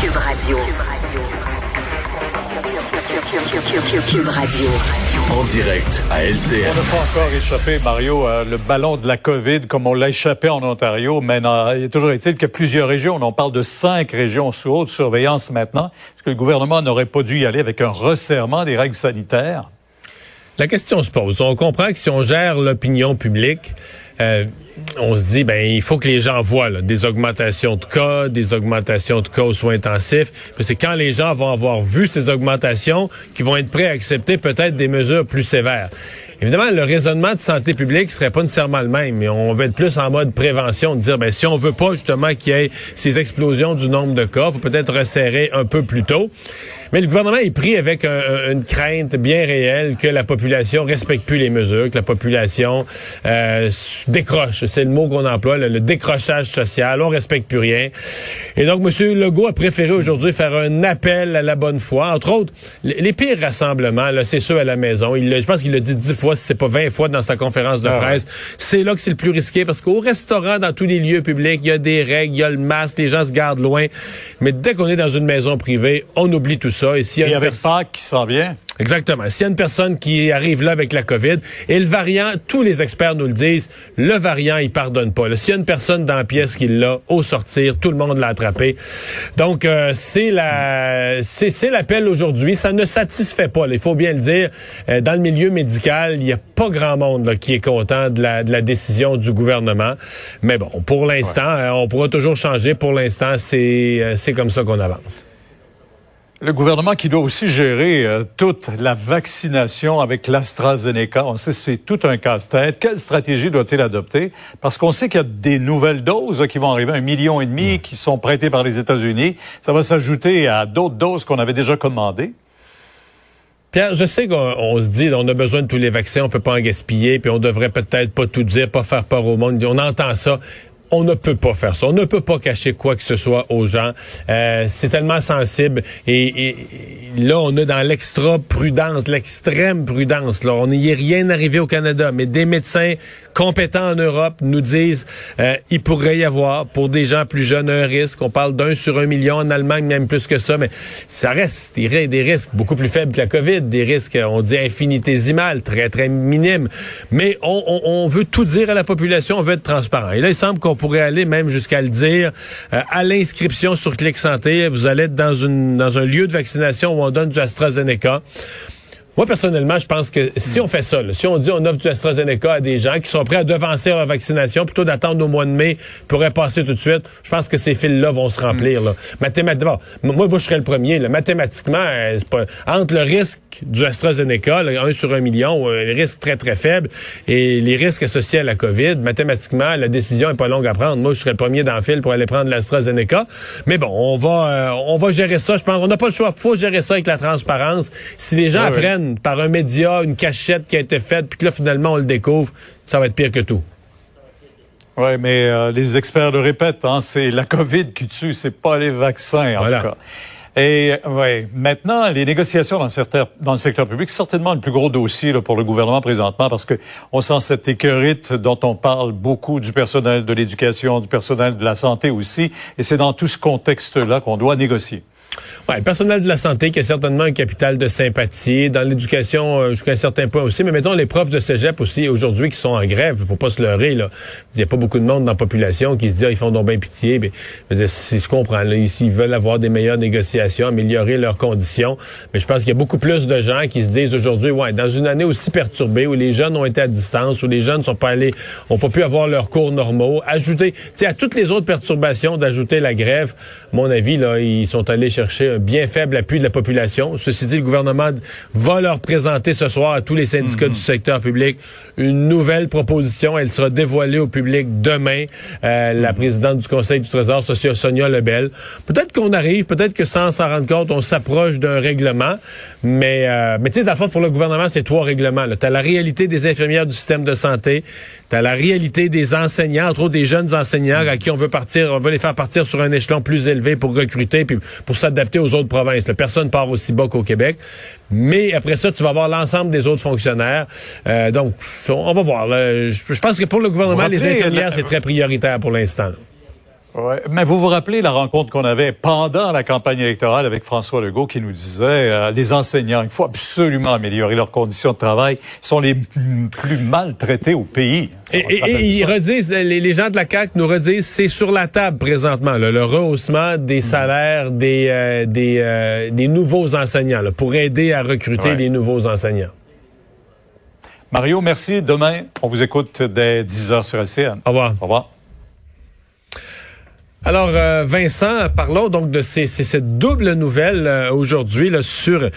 Cube Radio. Cube Radio. En direct à On n'a pas encore échappé, Mario, euh, le ballon de la COVID comme on l'a échappé en Ontario. Mais non, il est toujours est-il que plusieurs régions, on en parle de cinq régions sous haute surveillance maintenant. Est-ce que le gouvernement n'aurait pas dû y aller avec un resserrement des règles sanitaires? La question se pose. On comprend que si on gère l'opinion publique, euh, on se dit ben il faut que les gens voient là, des augmentations de cas, des augmentations de cas aux soins intensifs. C'est quand les gens vont avoir vu ces augmentations qu'ils vont être prêts à accepter peut-être des mesures plus sévères. Évidemment, le raisonnement de santé publique serait pas nécessairement le même, mais on va être plus en mode prévention, de dire ben si on veut pas justement qu'il y ait ces explosions du nombre de cas, faut peut-être resserrer un peu plus tôt. Mais le gouvernement est pris avec un- un- une crainte bien réelle que la population respecte plus les mesures, que la population euh, décroche. C'est le mot qu'on emploie, le, le décrochage social. On respecte plus rien. Et donc, M. Legault a préféré aujourd'hui faire un appel à la bonne foi. Entre autres, les, pires rassemblements, c'est ceux à la maison. Il, je pense qu'il l'a dit dix fois, si c'est pas vingt fois dans sa conférence de Ah ouais. presse. C'est là que c'est le plus risqué parce qu'au restaurant, dans tous les lieux publics, il y a des règles, il y a le masque, les gens se gardent loin. Mais dès qu'on est dans une maison privée, on oublie tout ça. Et s'il y a Et avec Pâques qui s'en vient? Exactement. S'il y a une personne qui arrive là avec la COVID, et le variant, tous les experts nous le disent, le variant, il pardonne pas. S'il y a une personne dans la pièce qui l'a, au sortir, tout le monde l'a attrapé. Donc, euh, c'est la, c'est, l'appel aujourd'hui. Ça ne satisfait pas. là. Il faut bien le dire. Euh, dans le milieu médical, il n'y a pas grand monde là, qui est content de la, de la décision du gouvernement. Mais bon, pour l'instant, euh, on pourra toujours changer. Pour l'instant, c'est, euh, c'est comme ça qu'on avance. Le gouvernement qui doit aussi gérer euh, toute la vaccination avec l'AstraZeneca. On sait que c'est tout un casse-tête. Quelle stratégie doit-il adopter? Parce qu'on sait qu'il y a des nouvelles doses là, qui vont arriver, un million et demi qui sont prêtées par les États-Unis. Ça va s'ajouter à d'autres doses qu'on avait déjà commandées. Pierre, je sais qu'on on se dit on a besoin de tous les vaccins, on peut pas en gaspiller, puis on devrait peut-être pas tout dire, pas faire peur au monde. On entend ça. On ne peut pas faire ça. On ne peut pas cacher quoi que ce soit aux gens. Euh, c'est tellement sensible. Et, et- là, on est dans l'extra prudence, l'extrême prudence. Là, on n'y est rien arrivé au Canada, mais des médecins compétents en Europe nous disent euh, il pourrait y avoir pour des gens plus jeunes un risque. On parle d'un sur un million en Allemagne, même plus que ça, mais ça reste des, ri- des risques beaucoup plus faibles que la COVID, des risques, on dit infinitésimales, très très minimes. Mais on, on- on veut tout dire à la population, on veut être transparent. Et là, il semble qu'on pourrait aller même jusqu'à le dire euh, à l'inscription sur Clic Santé. Vous allez être dans une dans un lieu de vaccination où on donne du AstraZeneca. Moi, personnellement, je pense que si on fait ça, là, si on dit on offre du AstraZeneca à des gens qui sont prêts à devancer leur vaccination plutôt d'attendre au mois de mai pour passer tout de suite, je pense que ces fils-là vont se remplir. Là. Mathématiquement, moi, moi, je serais le premier. Là. Mathématiquement, euh, pas, entre le risque du AstraZeneca, là, un sur un million, euh, les risques très, très faibles, et les risques associés à la COVID, mathématiquement, la décision est pas longue à prendre. Moi, je serais le premier dans le fil pour aller prendre l'AstraZeneca. Mais bon, on va, euh, on va gérer ça. Je pense qu'on n'a pas le choix. faut gérer ça avec la transparence. Si les gens oui. Par un média une cachette qui a été faite, puis que là, finalement, on le découvre, ça va être pire que tout. Oui, mais euh, les experts le répètent, hein, c'est la COVID qui tue, c'est pas les vaccins, en Voilà. tout cas. Et ouais, maintenant, les négociations dans, certains, dans le secteur public, certainement le plus gros dossier là, pour le gouvernement présentement, parce que on sent cette écœurite dont on parle beaucoup du personnel de l'éducation, du personnel de la santé aussi, et c'est dans tout ce contexte-là qu'on doit négocier. Ouais, personnel de la santé qui a certainement un capital de sympathie, dans l'éducation euh, jusqu'à un certain point aussi, mais mettons les profs de cégep aussi aujourd'hui qui sont en grève, il faut pas se leurrer. Il y a pas beaucoup de monde dans la population qui se dit ah, ils font donc bien pitié, mais dire, si je comprends là, ils veulent avoir des meilleures négociations, améliorer leurs conditions, mais je pense qu'il y a beaucoup plus de gens qui se disent aujourd'hui dans une année aussi perturbée où les jeunes ont été à distance, où les jeunes sont pas allés ont pas pu avoir leurs cours normaux, ajouter, à toutes les autres perturbations d'ajouter la grève, à mon avis ils sont allés chercher un bien faible appui de la population. Ceci dit, le gouvernement va leur présenter ce soir à tous les syndicats du secteur public une nouvelle proposition. Elle sera dévoilée au public demain. Euh, La présidente du Conseil du Trésor, Sonia Lebel. Peut-être qu'on arrive, peut-être que sans s'en rendre compte, on s'approche d'un règlement. Mais, euh, mais tu sais, fond, pour le gouvernement, c'est trois règlements. Tu as la réalité des infirmières du système de santé, tu as la réalité des enseignants, entre autres des jeunes enseignants à qui on veut partir, on veut les faire partir sur un échelon plus élevé pour recruter puis pour s'adapter aux autres provinces. Là, personne part aussi bas qu'au Québec. Mais après ça, tu vas voir l'ensemble des autres fonctionnaires. Euh, donc, on va voir. là. Je, je pense que pour le gouvernement, les infirmières, c'est très prioritaire pour l'instant. Ouais, mais vous vous rappelez la rencontre qu'on avait pendant la campagne électorale avec François Legault qui nous disait euh, les enseignants, il faut absolument améliorer leurs conditions de travail, ils sont les plus maltraités au pays. Et, et, ils redisent, les, gens de la CAQ nous redisent, c'est sur la table présentement, le rehaussement des mm. salaires des, euh, des, euh, des, nouveaux enseignants, pour aider à recruter des nouveaux enseignants. Mario, merci. Demain, on vous écoute dès 10h sur LCN. Au revoir. Au revoir. Alors, euh, Vincent, parlons donc de ces, cette double nouvelle euh, aujourd'hui sur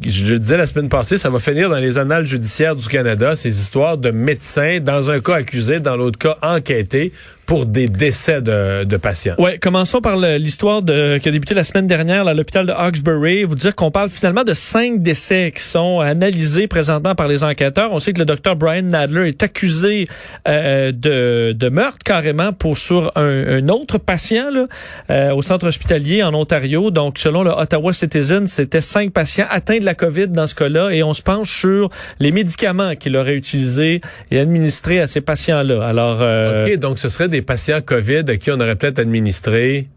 je le disais la semaine passée, ça va finir dans les annales judiciaires du Canada, ces histoires de médecins, dans un cas accusé, dans l'autre cas enquêté, pour des décès de, de patients. Ouais, commençons par l'histoire de qui a débuté la semaine dernière à l'hôpital de Hawkesbury. Vous dire qu'on parle finalement de cinq décès qui sont analysés présentement par les enquêteurs. On sait que le docteur Brian Nadler est accusé euh, de, de meurtre carrément pour sur un, un autre patient là, euh, au centre hospitalier en Ontario. Donc, selon le Ottawa Citizen, c'était cinq patients atteints de la COVID dans ce cas-là, et on se penche sur les médicaments qu'il aurait utilisés et administrés à ces patients-là. Alors, euh, ok, donc ce serait des patients COVID à qui on aurait peut-être administré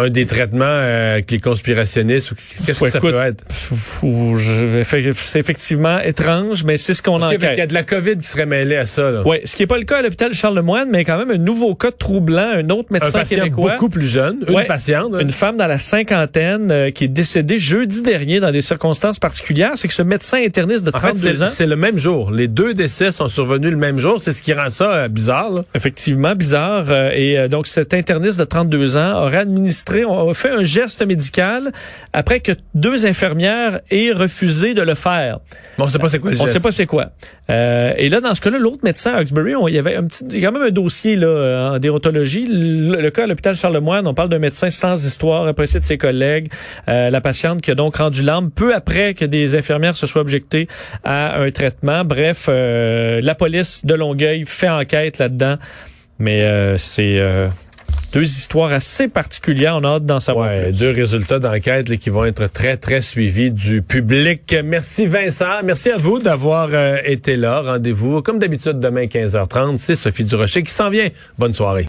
un des traitements euh, les conspirationnistes ou qu'est-ce que ça peut être? C'est effectivement étrange, mais c'est ce qu'on okay, enquête. Il y a de la COVID qui serait mêlée à ça. Oui, ce qui n'est pas le cas à l'hôpital Charlemagne, mais quand même un nouveau cas troublant, un autre médecin un patient québécois, beaucoup plus jeune, une patiente, une femme dans la cinquantaine euh, qui est décédée jeudi dernier dans des circonstances particulières. C'est que ce médecin interniste de 32 ans, c'est le même jour. Les deux décès sont survenus le même jour. C'est ce qui rend ça euh, bizarre. Là. Effectivement, bizarre. et donc cet interniste de 32 ans aurait administré on a fait un geste médical après que deux infirmières aient refusé de le faire. Bon, on sait pas c'est quoi le geste. On sait pas c'est quoi. Euh, et là, dans ce cas-là, l'autre médecin à Hawkesbury, il y avait un petit, quand même un dossier là en déontologie. Le, cas à l'hôpital Charlemagne, on parle d'un médecin sans histoire, apprécié de ses collègues. Euh, la patiente qui a donc rendu l'âme peu après que des infirmières se soient objectées à un traitement. Bref, euh, la police de Longueuil fait enquête là-dedans. Mais c'est deux histoires assez particulières. On a hâte d'en savoir ouais, Deux résultats d'enquête qui vont être très, très suivis du public. Merci Vincent. Merci à vous d'avoir euh, été là. Rendez-vous, comme d'habitude, demain 15h30. C'est Sophie Durocher qui s'en vient. Bonne soirée.